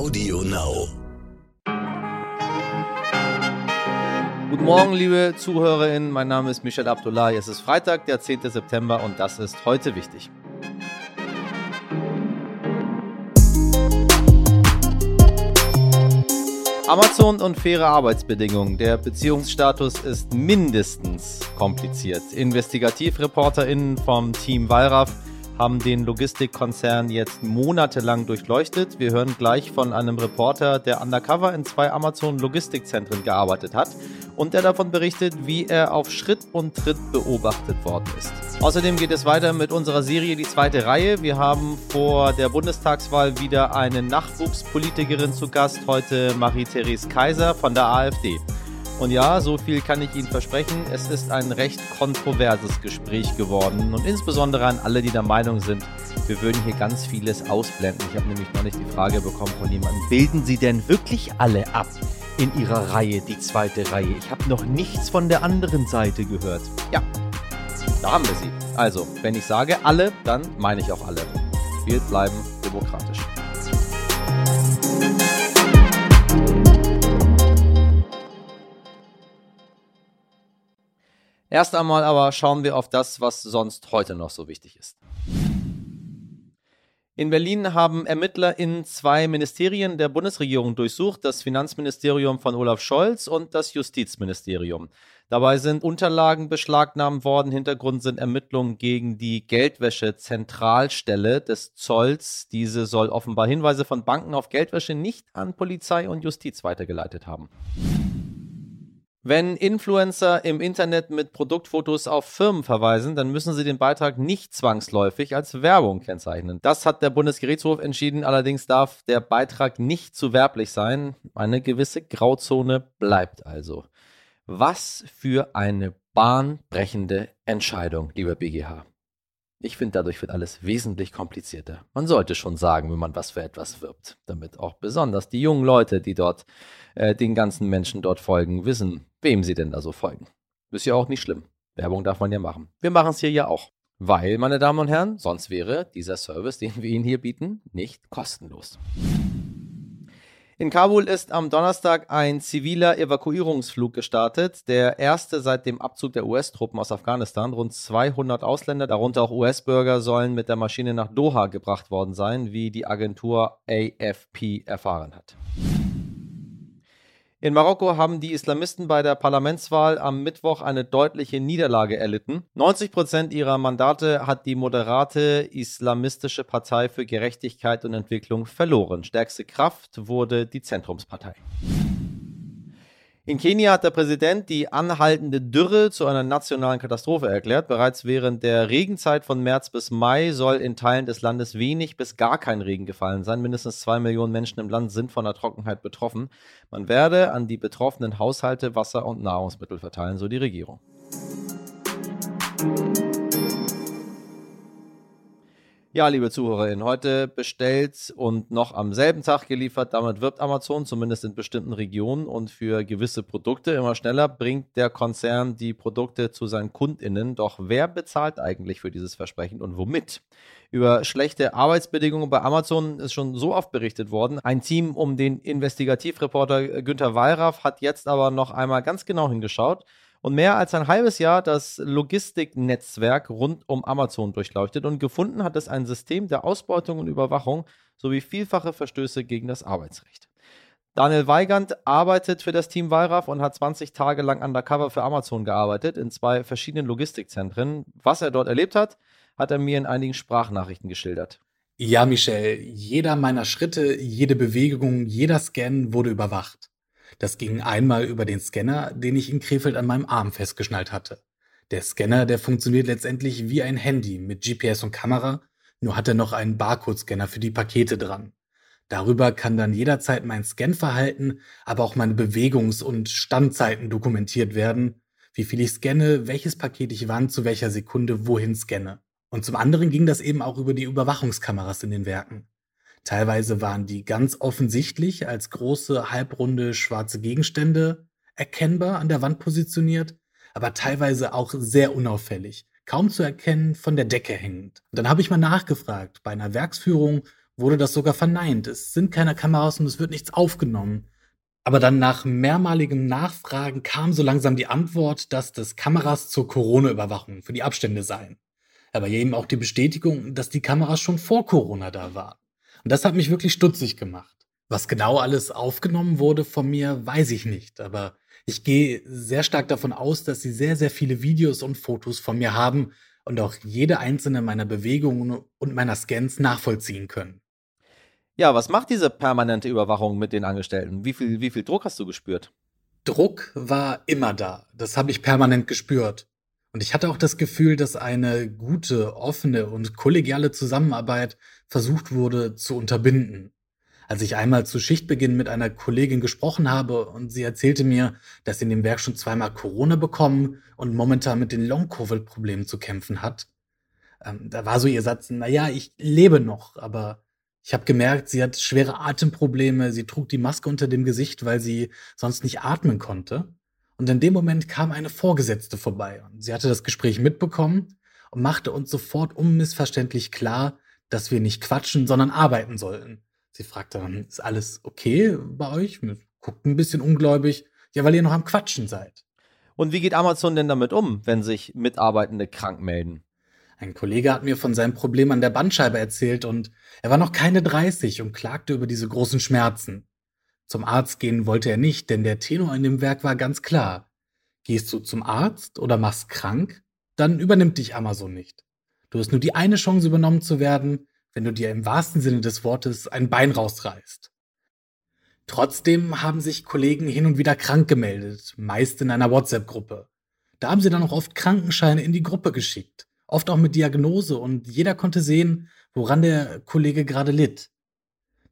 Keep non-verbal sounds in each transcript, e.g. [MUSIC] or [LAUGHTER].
Audio Now. Guten Morgen, liebe ZuhörerInnen. Mein Name ist Michel Abdullahi. Es ist Freitag, der 10. September und das ist heute wichtig. Amazon und faire Arbeitsbedingungen. Der Beziehungsstatus ist mindestens kompliziert. InvestigativreporterInnen vom Team Wallraff haben den Logistikkonzern jetzt monatelang durchleuchtet. Wir hören gleich von einem Reporter, der undercover in zwei Amazon-Logistikzentren gearbeitet hat und der davon berichtet, wie er auf Schritt und Tritt beobachtet worden ist. Außerdem geht es weiter mit unserer Serie Die zweite Reihe. Wir haben vor der Bundestagswahl wieder eine Nachwuchspolitikerin zu Gast, heute Marie-Therese Kaiser von der AfD. Und ja, so viel kann ich Ihnen versprechen, es ist ein recht kontroverses Gespräch geworden und insbesondere an alle, die der Meinung sind, wir würden hier ganz vieles ausblenden. Ich habe nämlich noch nicht die Frage bekommen von jemandem, bilden Sie denn wirklich alle ab? in ihrer Reihe, die zweite Reihe. Ich habe noch nichts von der anderen Seite gehört. Ja, da haben wir sie. Also, wenn ich sage alle, dann meine ich auch alle. Wir bleiben demokratisch. Erst einmal aber schauen wir auf das, was sonst heute noch so wichtig ist. In Berlin haben Ermittler in zwei Ministerien der Bundesregierung durchsucht, das Finanzministerium von Olaf Scholz und das Justizministerium. Dabei sind Unterlagen beschlagnahmt worden. Hintergrund sind Ermittlungen gegen die Geldwäsche-Zentralstelle des Zolls. Diese soll offenbar Hinweise von Banken auf Geldwäsche nicht an Polizei und Justiz weitergeleitet haben. Wenn Influencer im Internet mit Produktfotos auf Firmen verweisen, dann müssen sie den Beitrag nicht zwangsläufig als Werbung kennzeichnen. Das hat der Bundesgerichtshof entschieden. Allerdings darf der Beitrag nicht zu werblich sein. Eine gewisse Grauzone bleibt also. Was für eine bahnbrechende Entscheidung, lieber BGH. Ich finde, dadurch wird alles wesentlich komplizierter. Man sollte schon sagen, wenn man was für etwas wirbt, damit auch besonders die jungen Leute, die dort äh, den ganzen Menschen dort folgen, wissen, wem sie denn da so folgen. Ist ja auch nicht schlimm. Werbung darf man ja machen. Wir machen es hier ja auch. Weil, meine Damen und Herren, sonst wäre dieser Service, den wir Ihnen hier bieten, nicht kostenlos. In Kabul ist am Donnerstag ein ziviler Evakuierungsflug gestartet, der erste seit dem Abzug der US-Truppen aus Afghanistan. Rund 200 Ausländer, darunter auch US-Bürger, sollen mit der Maschine nach Doha gebracht worden sein, wie die Agentur AFP erfahren hat. In Marokko haben die Islamisten bei der Parlamentswahl am Mittwoch eine deutliche Niederlage erlitten. 90 Prozent ihrer Mandate hat die moderate Islamistische Partei für Gerechtigkeit und Entwicklung verloren. Stärkste Kraft wurde die Zentrumspartei. In Kenia hat der Präsident die anhaltende Dürre zu einer nationalen Katastrophe erklärt. Bereits während der Regenzeit von März bis Mai soll in Teilen des Landes wenig bis gar kein Regen gefallen sein. Mindestens zwei Millionen Menschen im Land sind von der Trockenheit betroffen. Man werde an die betroffenen Haushalte Wasser und Nahrungsmittel verteilen, so die Regierung. Ja, liebe ZuhörerInnen, heute bestellt und noch am selben Tag geliefert. Damit wirbt Amazon zumindest in bestimmten Regionen und für gewisse Produkte immer schneller bringt der Konzern die Produkte zu seinen KundInnen. Doch wer bezahlt eigentlich für dieses Versprechen und womit? Über schlechte Arbeitsbedingungen bei Amazon ist schon so oft berichtet worden. Ein Team um den Investigativreporter Günther Wallraff hat jetzt aber noch einmal ganz genau hingeschaut und mehr als ein halbes Jahr das Logistiknetzwerk rund um Amazon durchleuchtet und gefunden hat es ein System der Ausbeutung und Überwachung sowie vielfache Verstöße gegen das Arbeitsrecht. Daniel Weigand arbeitet für das Team Wallraff und hat 20 Tage lang undercover für Amazon gearbeitet in zwei verschiedenen Logistikzentren. Was er dort erlebt hat, hat er mir in einigen Sprachnachrichten geschildert. Ja, Michel, jeder meiner Schritte, jede Bewegung, jeder Scan wurde überwacht. Das ging einmal über den Scanner, den ich in Krefeld an meinem Arm festgeschnallt hatte. Der Scanner, der funktioniert letztendlich wie ein Handy mit GPS und Kamera, nur hat er noch einen Barcode-Scanner für die Pakete dran. Darüber kann dann jederzeit mein Scanverhalten, aber auch meine Bewegungs- und Standzeiten dokumentiert werden, wie viel ich scanne, welches Paket ich wann zu welcher Sekunde wohin scanne. Und zum anderen ging das eben auch über die Überwachungskameras in den Werken. Teilweise waren die ganz offensichtlich als große, halbrunde, schwarze Gegenstände erkennbar an der Wand positioniert, aber teilweise auch sehr unauffällig, kaum zu erkennen, von der Decke hängend. Und dann habe ich mal nachgefragt bei einer Werksführung, wurde das sogar verneint. Es sind keine Kameras und es wird nichts aufgenommen. Aber dann nach mehrmaligem Nachfragen kam so langsam die Antwort, dass das Kameras zur Corona-Überwachung für die Abstände seien. Aber eben auch die Bestätigung, dass die Kameras schon vor Corona da waren. Und das hat mich wirklich stutzig gemacht. Was genau alles aufgenommen wurde von mir, weiß ich nicht. Aber ich gehe sehr stark davon aus, dass sie sehr, sehr viele Videos und Fotos von mir haben und auch jede einzelne meiner Bewegungen und meiner Scans nachvollziehen können. Ja, was macht diese permanente Überwachung mit den Angestellten? Wie viel, wie viel Druck hast du gespürt? Druck war immer da. Das habe ich permanent gespürt. Und ich hatte auch das Gefühl, dass eine gute, offene und kollegiale Zusammenarbeit versucht wurde zu unterbinden. Als ich einmal zu Schichtbeginn mit einer Kollegin gesprochen habe und sie erzählte mir, dass sie in dem Werk schon zweimal Corona bekommen und momentan mit den Long-Covid-Problemen zu kämpfen hat, ähm, da war so ihr Satz, naja, ich lebe noch, aber ich habe gemerkt, sie hat schwere Atemprobleme, sie trug die Maske unter dem Gesicht, weil sie sonst nicht atmen konnte. Und in dem Moment kam eine Vorgesetzte vorbei und sie hatte das Gespräch mitbekommen und machte uns sofort unmissverständlich klar, dass wir nicht quatschen, sondern arbeiten sollten. Sie fragte dann, ist alles okay bei euch? Guckt ein bisschen ungläubig. Ja, weil ihr noch am Quatschen seid. Und wie geht Amazon denn damit um, wenn sich Mitarbeitende krank melden? Ein Kollege hat mir von seinem Problem an der Bandscheibe erzählt und er war noch keine 30 und klagte über diese großen Schmerzen. Zum Arzt gehen wollte er nicht, denn der Tenor in dem Werk war ganz klar. Gehst du zum Arzt oder machst krank, dann übernimmt dich Amazon nicht. Du hast nur die eine Chance übernommen zu werden, wenn du dir im wahrsten Sinne des Wortes ein Bein rausreißt. Trotzdem haben sich Kollegen hin und wieder krank gemeldet, meist in einer WhatsApp-Gruppe. Da haben sie dann auch oft Krankenscheine in die Gruppe geschickt oft auch mit Diagnose und jeder konnte sehen, woran der Kollege gerade litt.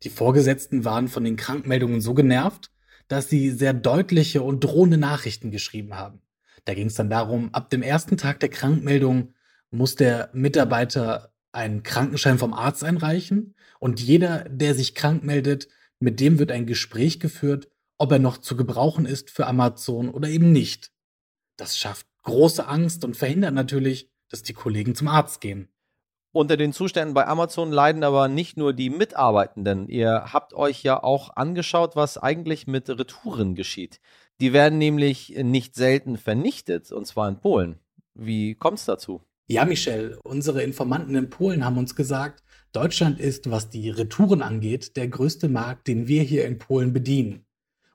Die Vorgesetzten waren von den Krankmeldungen so genervt, dass sie sehr deutliche und drohende Nachrichten geschrieben haben. Da ging es dann darum, ab dem ersten Tag der Krankmeldung muss der Mitarbeiter einen Krankenschein vom Arzt einreichen und jeder, der sich krank meldet, mit dem wird ein Gespräch geführt, ob er noch zu gebrauchen ist für Amazon oder eben nicht. Das schafft große Angst und verhindert natürlich, dass die Kollegen zum Arzt gehen. Unter den Zuständen bei Amazon leiden aber nicht nur die Mitarbeitenden. Ihr habt euch ja auch angeschaut, was eigentlich mit Retouren geschieht. Die werden nämlich nicht selten vernichtet, und zwar in Polen. Wie kommt es dazu? Ja, Michel, unsere Informanten in Polen haben uns gesagt, Deutschland ist, was die Retouren angeht, der größte Markt, den wir hier in Polen bedienen.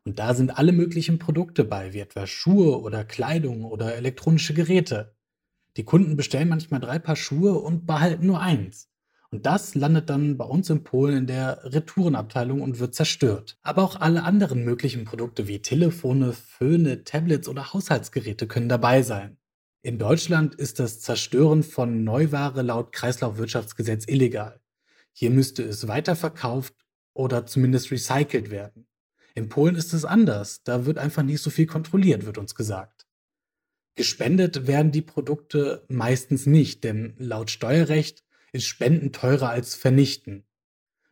Und da sind alle möglichen Produkte bei, wie etwa Schuhe oder Kleidung oder elektronische Geräte. Die Kunden bestellen manchmal drei Paar Schuhe und behalten nur eins. Und das landet dann bei uns in Polen in der Retourenabteilung und wird zerstört. Aber auch alle anderen möglichen Produkte wie Telefone, Föhne, Tablets oder Haushaltsgeräte können dabei sein. In Deutschland ist das Zerstören von Neuware laut Kreislaufwirtschaftsgesetz illegal. Hier müsste es weiterverkauft oder zumindest recycelt werden. In Polen ist es anders. Da wird einfach nicht so viel kontrolliert, wird uns gesagt. Gespendet werden die Produkte meistens nicht, denn laut Steuerrecht ist Spenden teurer als Vernichten.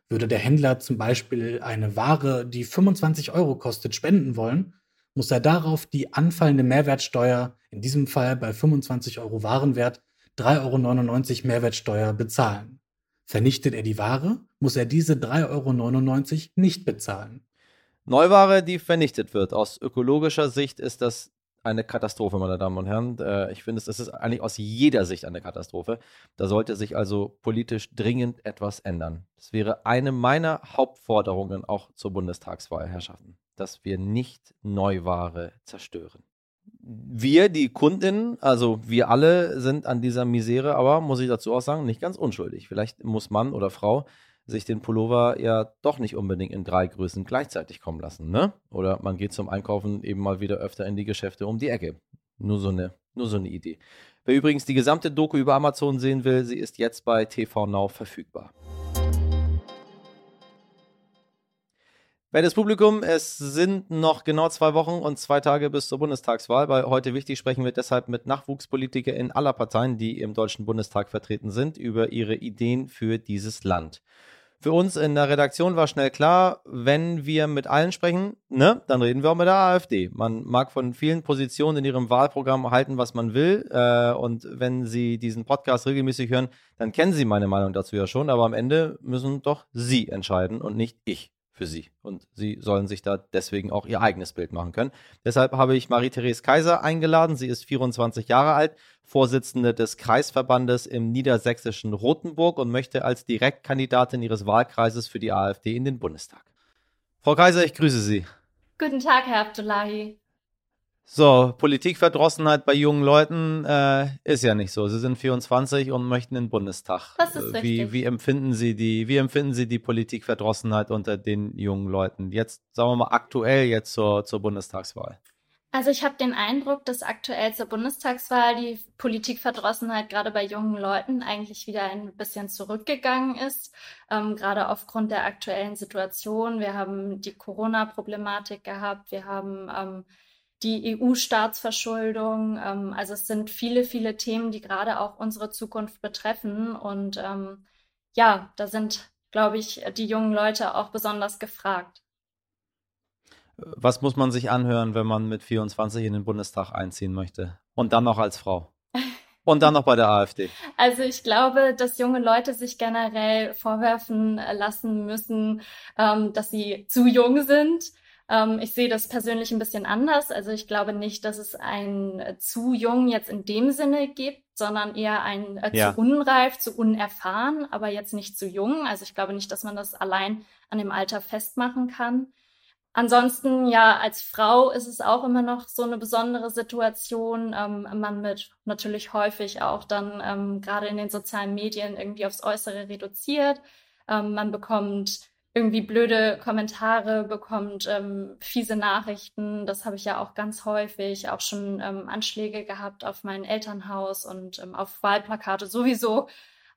Würde der Händler zum Beispiel eine Ware, die 25 Euro kostet, spenden wollen, muss er darauf die anfallende Mehrwertsteuer, in diesem Fall bei 25 Euro Warenwert, 3,99 Euro Mehrwertsteuer bezahlen. Vernichtet er die Ware, muss er diese 3,99 Euro nicht bezahlen. Neuware, die vernichtet wird. Aus ökologischer Sicht ist das eine Katastrophe, meine Damen und Herren. Äh, ich finde, es ist eigentlich aus jeder Sicht eine Katastrophe. Da sollte sich also politisch dringend etwas ändern. Das wäre eine meiner Hauptforderungen auch zur Bundestagswahl, Herrschaften, dass wir nicht Neuware zerstören. Wir, die Kundinnen, also wir alle sind an dieser Misere, aber muss ich dazu auch sagen, nicht ganz unschuldig. Vielleicht muss Mann oder Frau sich den Pullover ja doch nicht unbedingt in drei Größen gleichzeitig kommen lassen, ne? Oder man geht zum Einkaufen eben mal wieder öfter in die Geschäfte um die Ecke. Nur so eine, nur so eine Idee. Wer übrigens die gesamte Doku über Amazon sehen will, sie ist jetzt bei TV Now verfügbar. Wertes Publikum, es sind noch genau zwei Wochen und zwei Tage bis zur Bundestagswahl. Bei heute wichtig sprechen wir deshalb mit Nachwuchspolitikern in aller Parteien, die im Deutschen Bundestag vertreten sind, über ihre Ideen für dieses Land. Für uns in der Redaktion war schnell klar, wenn wir mit allen sprechen, ne, dann reden wir auch mit der AfD. Man mag von vielen Positionen in ihrem Wahlprogramm halten, was man will. Äh, und wenn Sie diesen Podcast regelmäßig hören, dann kennen Sie meine Meinung dazu ja schon. Aber am Ende müssen doch Sie entscheiden und nicht ich für sie. Und sie sollen sich da deswegen auch ihr eigenes Bild machen können. Deshalb habe ich Marie-Therese Kaiser eingeladen. Sie ist 24 Jahre alt, Vorsitzende des Kreisverbandes im niedersächsischen Rothenburg und möchte als Direktkandidatin ihres Wahlkreises für die AfD in den Bundestag. Frau Kaiser, ich grüße Sie. Guten Tag, Herr Abdullahi. So, Politikverdrossenheit bei jungen Leuten äh, ist ja nicht so. Sie sind 24 und möchten in den Bundestag. Das ist äh, wie, richtig. Wie empfinden Sie die, wie empfinden Sie die Politikverdrossenheit unter den jungen Leuten? Jetzt, sagen wir mal, aktuell jetzt zur, zur Bundestagswahl. Also ich habe den Eindruck, dass aktuell zur Bundestagswahl die Politikverdrossenheit gerade bei jungen Leuten eigentlich wieder ein bisschen zurückgegangen ist, ähm, gerade aufgrund der aktuellen Situation. Wir haben die Corona-Problematik gehabt, wir haben ähm, die EU-Staatsverschuldung. Ähm, also es sind viele, viele Themen, die gerade auch unsere Zukunft betreffen. Und ähm, ja, da sind, glaube ich, die jungen Leute auch besonders gefragt. Was muss man sich anhören, wenn man mit 24 in den Bundestag einziehen möchte? Und dann noch als Frau? Und dann noch bei der AfD. [LAUGHS] Also ich glaube, dass junge Leute sich generell vorwerfen lassen müssen, ähm, dass sie zu jung sind ähm, ich sehe das persönlich ein bisschen anders. Also ich glaube nicht, dass es ein äh, zu jung jetzt in dem Sinne gibt, sondern eher ein äh, ja. zu unreif, zu unerfahren, aber jetzt nicht zu jung. Also ich glaube nicht, dass man das allein an dem Alter festmachen kann. Ansonsten, ja, als Frau ist es auch immer noch so eine besondere Situation. Ähm, man wird natürlich häufig auch dann ähm, gerade in den sozialen Medien irgendwie aufs Äußere reduziert. Ähm, man bekommt irgendwie blöde Kommentare bekommt, ähm, fiese Nachrichten. Das habe ich ja auch ganz häufig, auch schon ähm, Anschläge gehabt auf mein Elternhaus und ähm, auf Wahlplakate sowieso.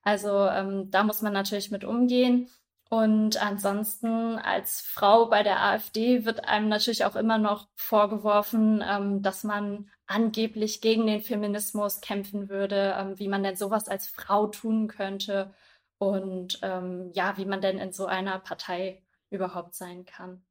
Also ähm, da muss man natürlich mit umgehen. Und ansonsten als Frau bei der AfD wird einem natürlich auch immer noch vorgeworfen, ähm, dass man angeblich gegen den Feminismus kämpfen würde, ähm, wie man denn sowas als Frau tun könnte und ähm, ja, wie man denn in so einer Partei überhaupt sein kann.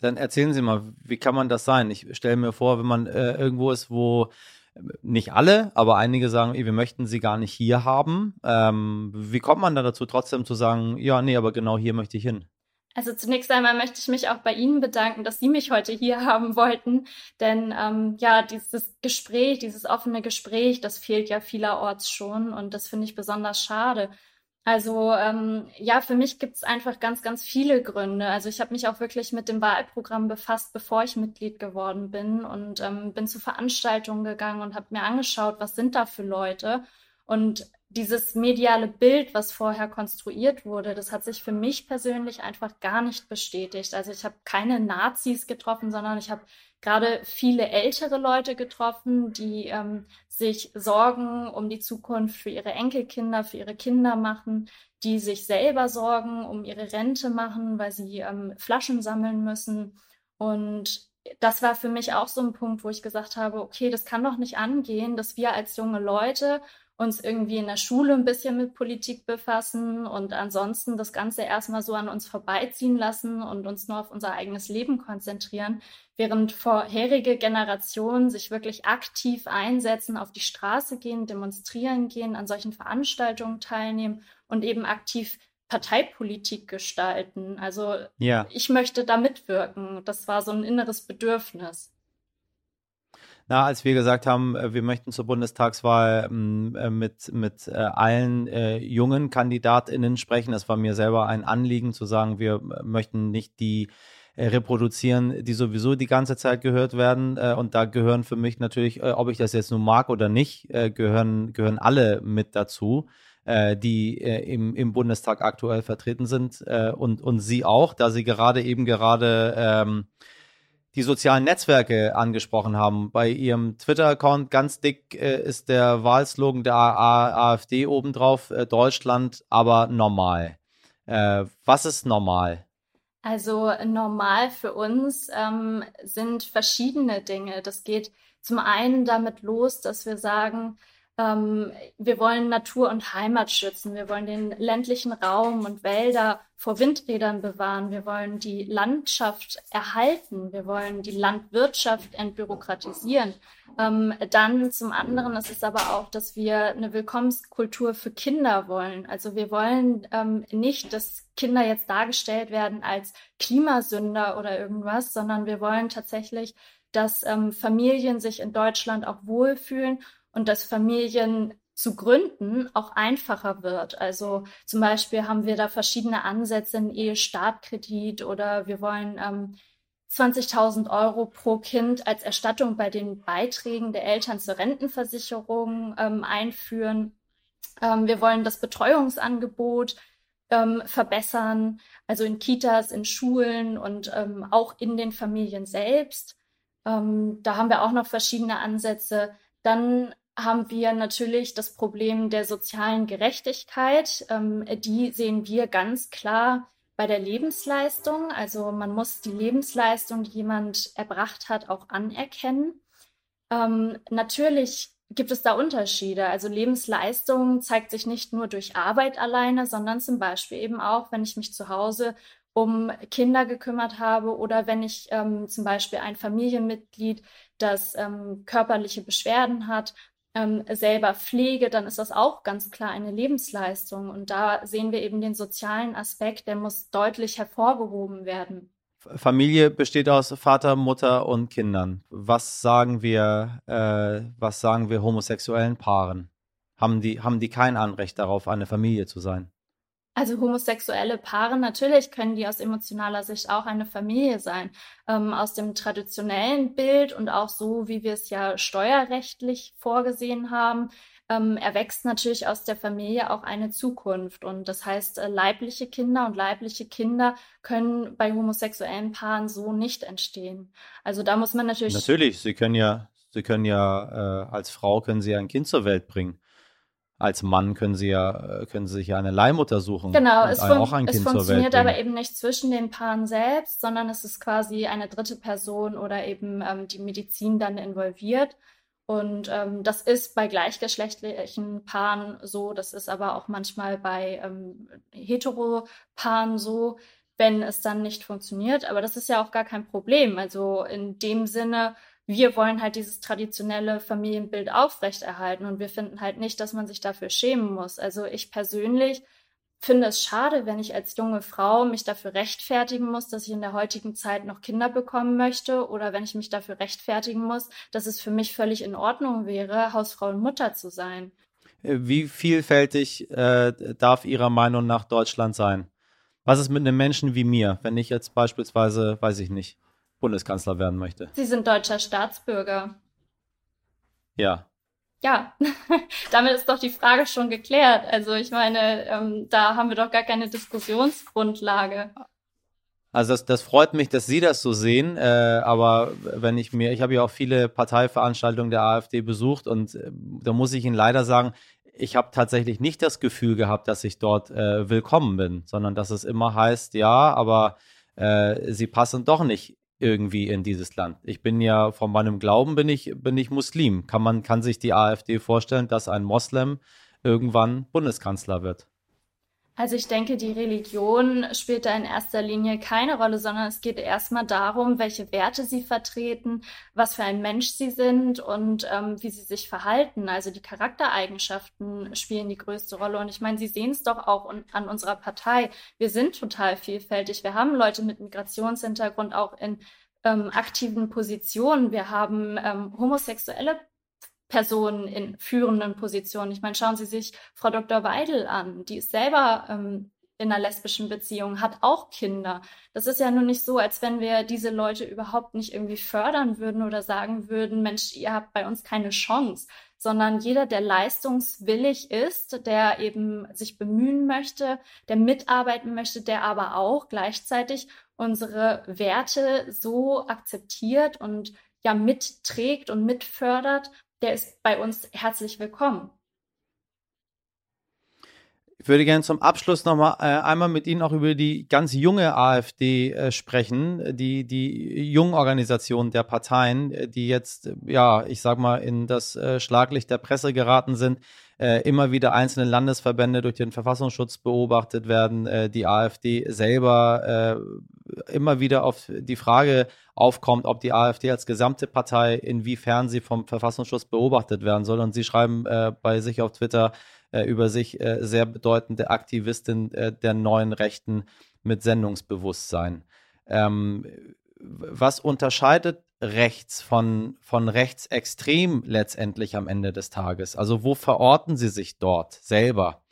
Dann erzählen Sie mal, wie kann man das sein? Ich stelle mir vor, wenn man äh, irgendwo ist, wo äh, nicht alle, aber einige sagen, wir möchten sie gar nicht hier haben. Ähm, wie kommt man dann dazu, trotzdem zu sagen, ja, nee, aber genau hier möchte ich hin? Also zunächst einmal möchte ich mich auch bei Ihnen bedanken, dass Sie mich heute hier [LAUGHS] haben wollten. Denn ähm, ja, dieses Gespräch, dieses offene Gespräch, das fehlt ja vielerorts schon und das finde ich besonders schade. Also ähm, ja, für mich gibt es einfach ganz, ganz viele Gründe. Also ich habe mich auch wirklich mit dem Wahlprogramm befasst, bevor ich Mitglied geworden bin und ähm, bin zu Veranstaltungen gegangen und habe mir angeschaut, was sind da für Leute. Und dieses mediale Bild, was vorher konstruiert wurde, das hat sich für mich persönlich einfach gar nicht bestätigt. Also ich habe keine Nazis getroffen, sondern ich habe gerade viele ältere Leute getroffen, die ähm, sich Sorgen um die Zukunft für ihre Enkelkinder, für ihre Kinder machen, die sich selber Sorgen um ihre Rente machen, weil sie ähm, Flaschen sammeln müssen. Und das war für mich auch so ein Punkt, wo ich gesagt habe, okay, das kann doch nicht angehen, dass wir als junge Leute uns irgendwie in der Schule ein bisschen mit Politik befassen und ansonsten das Ganze erstmal so an uns vorbeiziehen lassen und uns nur auf unser eigenes Leben konzentrieren, während vorherige Generationen sich wirklich aktiv einsetzen, auf die Straße gehen, demonstrieren gehen, an solchen Veranstaltungen teilnehmen und eben aktiv Parteipolitik gestalten. Also ja. ich möchte da mitwirken. Das war so ein inneres Bedürfnis. Na, als wir gesagt haben, äh, wir möchten zur Bundestagswahl ähm, äh, mit, mit äh, allen jungen KandidatInnen sprechen, das war mir selber ein Anliegen zu sagen, wir möchten nicht die reproduzieren, die sowieso die ganze Zeit gehört werden. Und da gehören für mich natürlich, ob ich das jetzt nun mag oder nicht, gehören, gehören alle mit dazu die im, im Bundestag aktuell vertreten sind und, und Sie auch, da Sie gerade eben gerade ähm, die sozialen Netzwerke angesprochen haben. Bei ihrem Twitter-Account ganz dick äh, ist der Wahlslogan der AfD obendrauf, äh, Deutschland aber normal. Äh, was ist normal? Also normal für uns ähm, sind verschiedene Dinge. Das geht zum einen damit los, dass wir sagen, Ähm, wir wollen Natur und Heimat schützen. Wir wollen den ländlichen Raum und Wälder vor Windrädern bewahren. Wir wollen die Landschaft erhalten. Wir wollen die Landwirtschaft entbürokratisieren. Ähm, dann zum anderen ist es aber auch, dass wir eine Willkommenskultur für Kinder wollen. Also wir wollen ähm, nicht, dass Kinder jetzt dargestellt werden als Klimasünder oder irgendwas, sondern wir wollen tatsächlich, dass ähm, Familien sich in Deutschland auch wohlfühlen und dass Familien zu gründen auch einfacher wird. Also zum Beispiel haben wir da verschiedene Ansätze, ein Ehestartkredit oder wir wollen ähm, 20.000 Euro pro Kind als Erstattung bei den Beiträgen der Eltern zur Rentenversicherung ähm, einführen. Ähm, wir wollen das Betreuungsangebot ähm, verbessern, also in Kitas, in Schulen und ähm, auch in den Familien selbst. Ähm, da haben wir auch noch verschiedene Ansätze. Dann haben wir natürlich das Problem der sozialen Gerechtigkeit. Ähm, die sehen wir ganz klar bei der Lebensleistung. Also man muss die Lebensleistung, die jemand erbracht hat, auch anerkennen. Ähm, natürlich gibt es da Unterschiede. Also Lebensleistung zeigt sich nicht nur durch Arbeit alleine, sondern zum Beispiel eben auch, wenn ich mich zu Hause um Kinder gekümmert habe oder wenn ich ähm, zum Beispiel ein Familienmitglied, das ähm, körperliche Beschwerden hat ähm, selber pflege, dann ist das auch ganz klar eine Lebensleistung. Und da sehen wir eben den sozialen Aspekt, der muss deutlich hervorgehoben werden. Familie besteht aus Vater, Mutter und Kindern. Was sagen wir, äh, was sagen wir homosexuellen Paaren? Haben die, haben die kein Anrecht darauf, eine Familie zu sein? Also homosexuelle Paare, natürlich können die aus emotionaler Sicht auch eine Familie sein. Ähm, aus dem traditionellen Bild und auch so, wie wir es ja steuerrechtlich vorgesehen haben, ähm, erwächst natürlich aus der Familie auch eine Zukunft. Und das heißt, äh, leibliche Kinder und leibliche Kinder können bei homosexuellen Paaren so nicht entstehen. Also da muss man natürlich. Natürlich, sie können ja, sie können ja äh, als Frau können sie ein Kind zur Welt bringen als Mann können sie ja, äh, können sie sich ja eine Leihmutter suchen. Genau, es, fun es funktioniert aber eben nicht zwischen den Paaren selbst, sondern es ist quasi eine dritte Person oder eben ähm, die Medizin dann involviert. Und ähm, das ist bei gleichgeschlechtlichen Paaren so, das ist aber auch manchmal bei ähm, Heteropaaren so, wenn es dann nicht funktioniert. Aber das ist ja auch gar kein Problem. Also in dem Sinne, wir wollen halt dieses traditionelle Familienbild aufrechterhalten und wir finden halt nicht, dass man sich dafür schämen muss. Also ich persönlich finde es schade, wenn ich als junge Frau mich dafür rechtfertigen muss, dass ich in der heutigen Zeit noch Kinder bekommen möchte oder wenn ich mich dafür rechtfertigen muss, dass es für mich völlig in Ordnung wäre, Hausfrau und Mutter zu sein. Wie vielfältig äh, darf Ihrer Meinung nach Deutschland sein? Was ist mit einem Menschen wie mir, wenn ich jetzt beispielsweise, weiß ich nicht, Bundeskanzler werden möchte. Sie sind deutscher Staatsbürger. Ja. Ja, [LAUGHS] damit ist doch die Frage schon geklärt. Also ich meine, ähm, da haben wir doch gar keine Diskussionsgrundlage. Also das, das freut mich, dass Sie das so sehen. Äh, aber wenn ich mir, ich habe ja auch viele Parteiveranstaltungen der AfD besucht und äh, da muss ich Ihnen leider sagen, ich habe tatsächlich nicht das Gefühl gehabt, dass ich dort äh, willkommen bin, sondern dass es immer heißt, ja, aber äh, Sie passen doch nicht irgendwie in dieses Land. Ich bin ja von meinem Glauben bin ich bin ich Muslim. Kann man kann sich die AfD vorstellen, dass ein Moslem irgendwann Bundeskanzler wird? Also ich denke, die Religion spielt da in erster Linie keine Rolle, sondern es geht erstmal darum, welche Werte sie vertreten, was für ein Mensch sie sind und ähm, wie sie sich verhalten. Also die Charaktereigenschaften spielen die größte Rolle. Und ich meine, Sie sehen es doch auch an unserer Partei. Wir sind total vielfältig. Wir haben Leute mit Migrationshintergrund auch in ähm, aktiven Positionen. Wir haben ähm, homosexuelle Personen in führenden Positionen. Ich meine, schauen Sie sich Frau Dr. Weidel an, die ist selber ähm, in einer lesbischen Beziehung, hat auch Kinder. Das ist ja nun nicht so, als wenn wir diese Leute überhaupt nicht irgendwie fördern würden oder sagen würden, Mensch, ihr habt bei uns keine Chance, sondern jeder, der leistungswillig ist, der eben sich bemühen möchte, der mitarbeiten möchte, der aber auch gleichzeitig unsere Werte so akzeptiert und ja mitträgt und mitfördert, der ist bei uns herzlich willkommen. Ich würde gerne zum Abschluss nochmal äh, einmal mit Ihnen auch über die ganz junge AfD äh, sprechen, die, die jungen Organisationen der Parteien, äh, die jetzt, ja, ich sag mal, in das äh, Schlaglicht der Presse geraten sind, äh, immer wieder einzelne Landesverbände durch den Verfassungsschutz beobachtet werden, äh, die AfD selber immer wieder auf die Frage aufkommt, ob die AfD als gesamte Partei, inwiefern sie vom Verfassungsschutz beobachtet werden soll. Und Sie schreiben bei sich auf Twitter, äh, über sich äh, sehr bedeutende Aktivistin äh, der neuen Rechten mit Sendungsbewusstsein. Ähm, was unterscheidet rechts von, von rechtsextrem letztendlich am Ende des Tages? Also wo verorten Sie sich dort selber?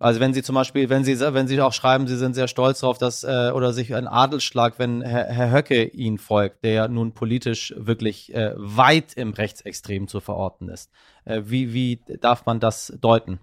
Also wenn Sie zum Beispiel, wenn Sie, wenn Sie auch schreiben, Sie sind sehr stolz darauf, dass äh, oder sich ein Adelsschlag, wenn Herr, Herr Höcke Ihnen folgt, der ja nun politisch wirklich äh, weit im Rechtsextrem zu verorten ist. Äh, wie, wie darf man das deuten?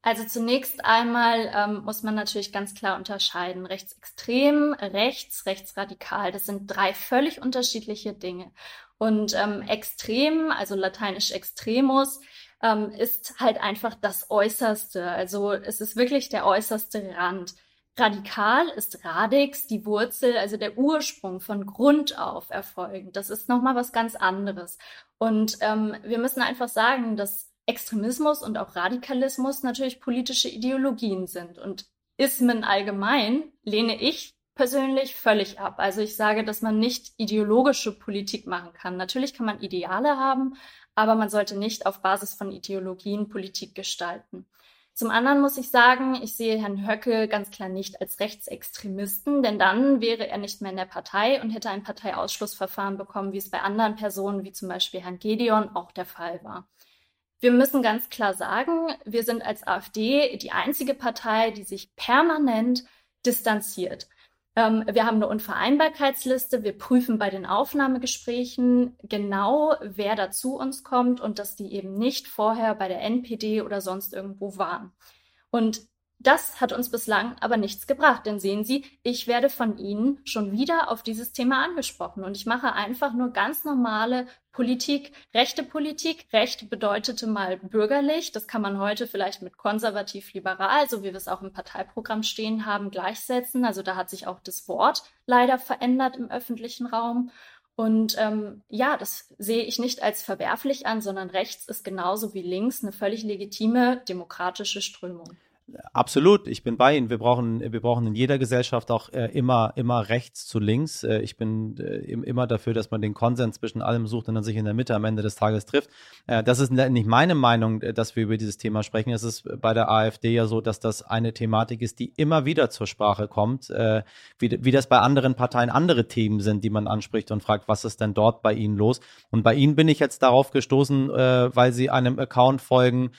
Also zunächst einmal ähm, muss man natürlich ganz klar unterscheiden. Rechtsextrem, rechts, rechtsradikal, das sind drei völlig unterschiedliche Dinge. Und ähm, extrem, also lateinisch extremus, ähm, ist halt einfach das Äußerste. Also es ist wirklich der äußerste Rand. Radikal ist Radix, die Wurzel, also der Ursprung von Grund auf erfolgen. Das ist nochmal was ganz anderes. Und ähm, wir müssen einfach sagen, dass Extremismus und auch Radikalismus natürlich politische Ideologien sind. Und Ismen allgemein lehne ich persönlich völlig ab. Also ich sage, dass man nicht ideologische Politik machen kann. Natürlich kann man Ideale haben, aber man sollte nicht auf Basis von Ideologien Politik gestalten. Zum anderen muss ich sagen, ich sehe Herrn Höcke ganz klar nicht als Rechtsextremisten, denn dann wäre er nicht mehr in der Partei und hätte ein Parteiausschlussverfahren bekommen, wie es bei anderen Personen, wie zum Beispiel Herrn Gedeon, auch der Fall war. Wir müssen ganz klar sagen, wir sind als AfD die einzige Partei, die sich permanent distanziert. Ähm, wir haben eine Unvereinbarkeitsliste. Wir prüfen bei den Aufnahmegesprächen genau, wer da zu uns kommt und dass die eben nicht vorher bei der NPD oder sonst irgendwo waren. Und das hat uns bislang aber nichts gebracht, denn sehen Sie, ich werde von Ihnen schon wieder auf dieses Thema angesprochen und ich mache einfach nur ganz normale Politik, rechte Politik. Recht bedeutete mal bürgerlich, das kann man heute vielleicht mit konservativ-liberal, so wie wir es auch im Parteiprogramm stehen haben, gleichsetzen. Also da hat sich auch das Wort leider verändert im öffentlichen Raum. Und ähm, ja, das sehe ich nicht als verwerflich an, sondern rechts ist genauso wie links eine völlig legitime demokratische Strömung. Absolut, ich bin bei Ihnen. Wir brauchen, wir brauchen in jeder Gesellschaft auch äh, immer, immer rechts zu links. Äh, ich bin äh, immer dafür, dass man den Konsens zwischen allem sucht und dann sich in der Mitte am Ende des Tages trifft. Äh, das ist nicht meine Meinung, äh, dass wir über dieses Thema sprechen. Es ist bei der AfD ja so, dass das eine Thematik ist, die immer wieder zur Sprache kommt, äh, wie, wie das bei anderen Parteien andere Themen sind, die man anspricht und fragt, was ist denn dort bei Ihnen los? Und bei Ihnen bin ich jetzt darauf gestoßen, weil Sie einem Account folgen,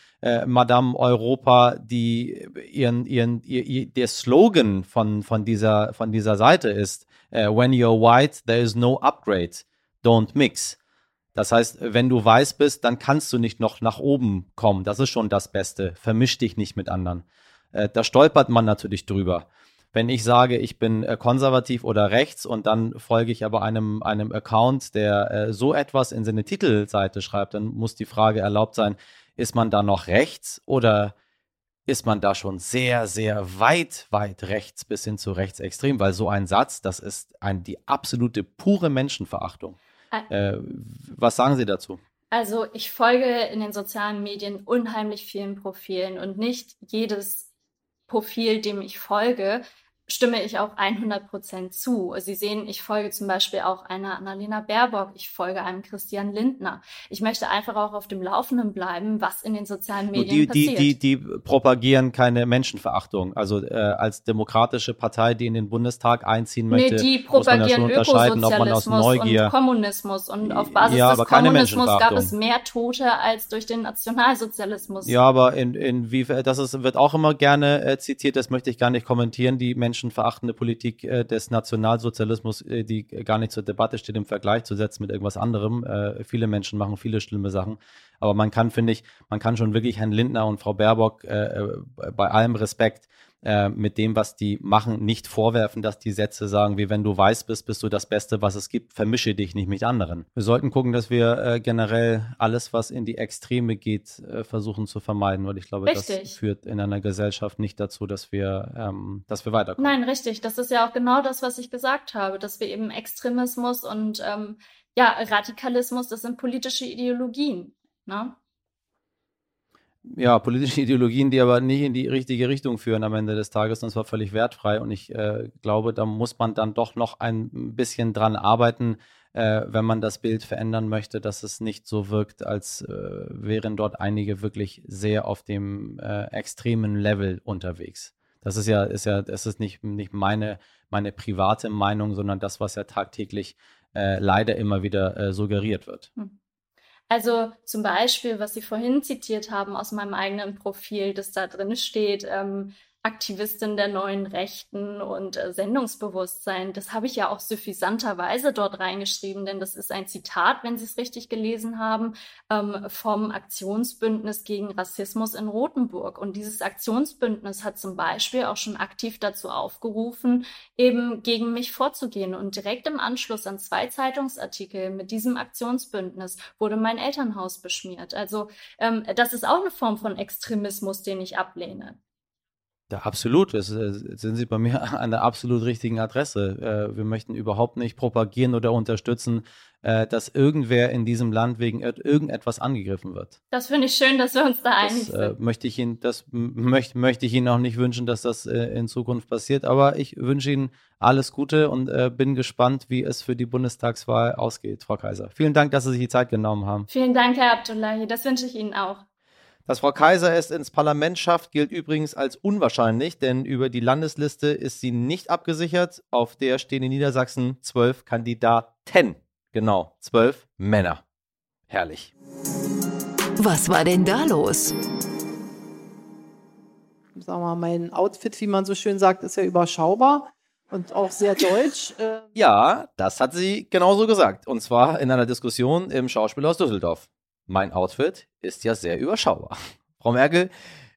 Madame Europa, die ihren, ihren, ihr, ihr, der Slogan von, von, dieser, von dieser Seite ist, uh, when you're white, there is no upgrade, don't mix. Das heißt, wenn du weiß bist, dann kannst du nicht noch nach oben kommen. Das ist schon das Beste. Vermisch dich nicht mit anderen. Äh, da stolpert man natürlich drüber. Wenn ich sage, ich bin äh, konservativ oder rechts und dann folge ich aber einem, einem Account, der äh, so etwas in seine Titelseite schreibt, dann muss die Frage erlaubt sein, ist man da noch rechts oder ist man da schon sehr, sehr weit, weit rechts bis hin zu rechtsextrem, weil so ein Satz, das ist ein, die absolute pure Menschenverachtung. Äh, was sagen Sie dazu? Also ich folge in den sozialen Medien unheimlich vielen Profilen und nicht jedes Profil, dem ich folge, stimme ich auch 100 Prozent zu. Sie sehen, ich folge zum Beispiel auch einer Annalena Baerbock, ich folge einem Christian Lindner. Ich möchte einfach auch auf dem Laufenden bleiben, was in den sozialen Medien die, passiert. Die, die, die propagieren keine Menschenverachtung. Also äh, als demokratische Partei, die in den Bundestag einziehen möchte, nee, die propagieren muss man ja schon ob man aus Neugier und Kommunismus und auf Basis ja, des Kommunismus gab es mehr Tote als durch den Nationalsozialismus. Ja, aber in, in wie das ist, wird auch immer gerne äh, zitiert, das möchte ich gar nicht kommentieren. Die Menschen menschenverachtende Politik äh, des Nationalsozialismus, äh, die gar nicht zur Debatte steht, im Vergleich zu setzen mit irgendwas anderem. Äh, viele Menschen machen viele schlimme Sachen. Aber man kann, finde ich, man kann schon wirklich Herrn Lindner und Frau Baerbock äh, äh, bei allem Respekt äh, mit dem, was die machen, nicht vorwerfen, dass die Sätze sagen, wie wenn du weiß bist, bist du das Beste, was es gibt, vermische dich nicht mit anderen. Wir sollten gucken, dass wir äh, generell alles, was in die Extreme geht, äh, versuchen zu vermeiden, weil ich glaube, richtig. das führt in einer Gesellschaft nicht dazu, dass wir, ähm, dass wir weiterkommen. Nein, richtig. Das ist ja auch genau das, was ich gesagt habe, dass wir eben Extremismus und ähm, ja, Radikalismus, das sind politische Ideologien. Ne? Ja, politische [LAUGHS] Ideologien, die aber nicht in die richtige Richtung führen am Ende des Tages und zwar völlig wertfrei. Und ich äh, glaube, da muss man dann doch noch ein bisschen dran arbeiten, äh, wenn man das Bild verändern möchte, dass es nicht so wirkt, als äh, wären dort einige wirklich sehr auf dem äh, extremen Level unterwegs. Das ist ja, ist ja, das ist nicht, nicht meine, meine private Meinung, sondern das, was ja tagtäglich äh, leider immer wieder äh, suggeriert wird. Hm. Also zum Beispiel, was Sie vorhin zitiert haben aus meinem eigenen Profil, das da drin steht, ähm, Aktivistin der neuen Rechten und äh, Sendungsbewusstsein. Das habe ich ja auch suffisanterweise dort reingeschrieben, denn das ist ein Zitat, wenn Sie es richtig gelesen haben, ähm, vom Aktionsbündnis gegen Rassismus in Rothenburg. Und dieses Aktionsbündnis hat zum Beispiel auch schon aktiv dazu aufgerufen, eben gegen mich vorzugehen. Und direkt im Anschluss an zwei Zeitungsartikel mit diesem Aktionsbündnis wurde mein Elternhaus beschmiert. Also ähm, das ist auch eine Form von Extremismus, den ich ablehne. Ja, absolut. Das äh, sind Sie bei mir [LAUGHS] an der absolut richtigen Adresse. Äh, wir möchten überhaupt nicht propagieren oder unterstützen, äh, dass irgendwer in diesem Land wegen irgendetwas angegriffen wird. Das finde ich schön, dass wir uns da einig das, sind. möchte ich Ihnen, das möchte, möchte ich Ihnen auch nicht wünschen, dass das in Zukunft passiert. Aber ich wünsche Ihnen alles Gute und bin gespannt, wie es für die Bundestagswahl ausgeht, Frau Kaiser. Vielen Dank, dass Sie sich die Zeit genommen haben. Vielen Dank, Herr Abdullahi. Das wünsche ich Ihnen auch. Dass Frau Kaiser es ins Parlament schafft, gilt übrigens als unwahrscheinlich, denn über die Landesliste ist sie nicht abgesichert. Auf der stehen in Niedersachsen zwölf Kandidaten. Genau, zwölf Männer. Herrlich. Was war denn da los? Sag mal, mein Outfit, wie man so schön sagt, ist ja überschaubar und auch sehr deutsch. Äh ja, das hat sie genauso gesagt. Und zwar in einer Diskussion im Schauspielhaus Düsseldorf mein Outfit ist ja sehr überschaubar. Frau Merkel,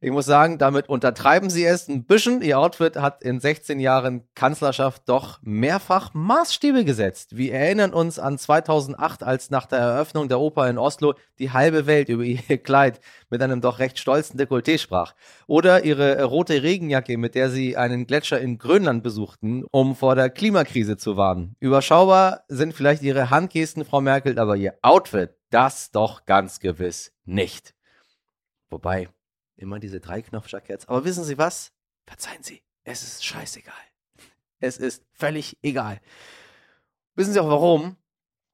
ich muss sagen, damit untertreiben Sie es ein bisschen. Ihr Outfit hat in 16 Jahren Kanzlerschaft doch mehrfach Maßstäbe gesetzt. Wir erinnern uns an 2008, als nach der Eröffnung der Oper in Oslo die halbe Welt über ihr [LAUGHS] Kleid mit einem doch recht stolzen Dekolleté sprach. Oder ihre rote Regenjacke, mit der sie einen Gletscher in Grönland besuchten, um vor der Klimakrise zu warnen. Überschaubar sind vielleicht ihre Handgesten, Frau Merkel, aber ihr Outfit, das doch ganz gewiss nicht. Wobei, immer diese Dreiknopf-Jacketts. Aber wissen Sie was? Verzeihen Sie, es ist scheißegal. Es ist völlig egal. Wissen Sie auch warum?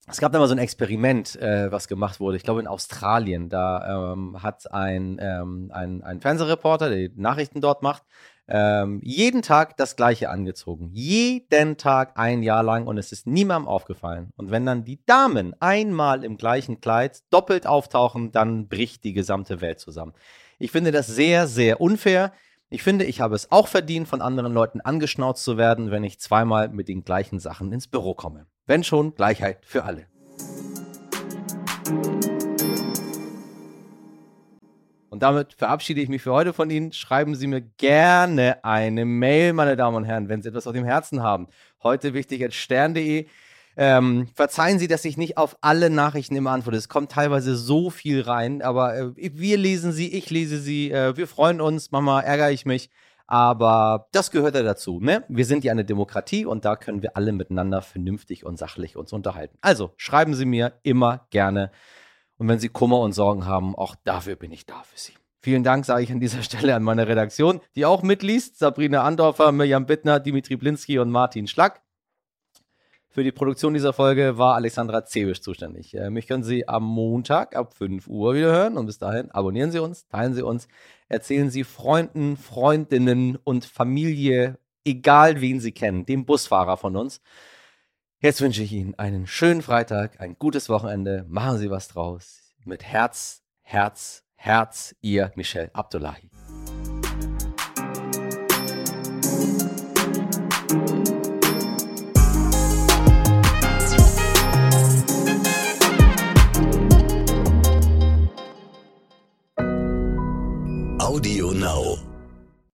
Es gab da mal so ein Experiment, äh, was gemacht wurde. Ich glaube in Australien. Da ähm, hat ein, ähm, ein, ein Fernsehreporter, der die Nachrichten dort macht, ähm, jeden Tag das gleiche angezogen. Jeden Tag ein Jahr lang und es ist niemandem aufgefallen. Und wenn dann die Damen einmal im gleichen Kleid doppelt auftauchen, dann bricht die gesamte Welt zusammen. Ich finde das sehr, sehr unfair. Ich finde, ich habe es auch verdient, von anderen Leuten angeschnauzt zu werden, wenn ich zweimal mit den gleichen Sachen ins Büro komme. Wenn schon, Gleichheit für alle. Und damit verabschiede ich mich für heute von Ihnen. Schreiben Sie mir gerne eine Mail, meine Damen und Herren, wenn Sie etwas auf dem Herzen haben. Heute wichtig at stern.de. Ähm, verzeihen Sie, dass ich nicht auf alle Nachrichten immer antworte. Es kommt teilweise so viel rein, aber äh, wir lesen sie, ich lese sie, äh, wir freuen uns, Mama, ärgere ich mich. Aber das gehört ja dazu. Ne? Wir sind ja eine Demokratie und da können wir alle miteinander vernünftig und sachlich uns unterhalten. Also schreiben Sie mir immer gerne. Und wenn Sie Kummer und Sorgen haben, auch dafür bin ich da für Sie. Vielen Dank, sage ich an dieser [LAUGHS] Stelle an meine Redaktion, die auch mitliest. Sabrina Andorfer, Mirjam Bittner, Dimitri Blinski und Martin Schlack. Für die Produktion dieser Folge war Alexandra Zebisch zuständig. Äh, mich können Sie am Montag ab 5 Uhr wieder hören und bis dahin abonnieren Sie uns, teilen Sie uns, erzählen Sie Freunden, Freundinnen und Familie, egal wen Sie kennen, dem Busfahrer von uns. Jetzt wünsche ich Ihnen einen schönen Freitag, ein gutes Wochenende, machen Sie was draus. Mit Herz, Herz, Herz, Ihr Michel Abdullahi.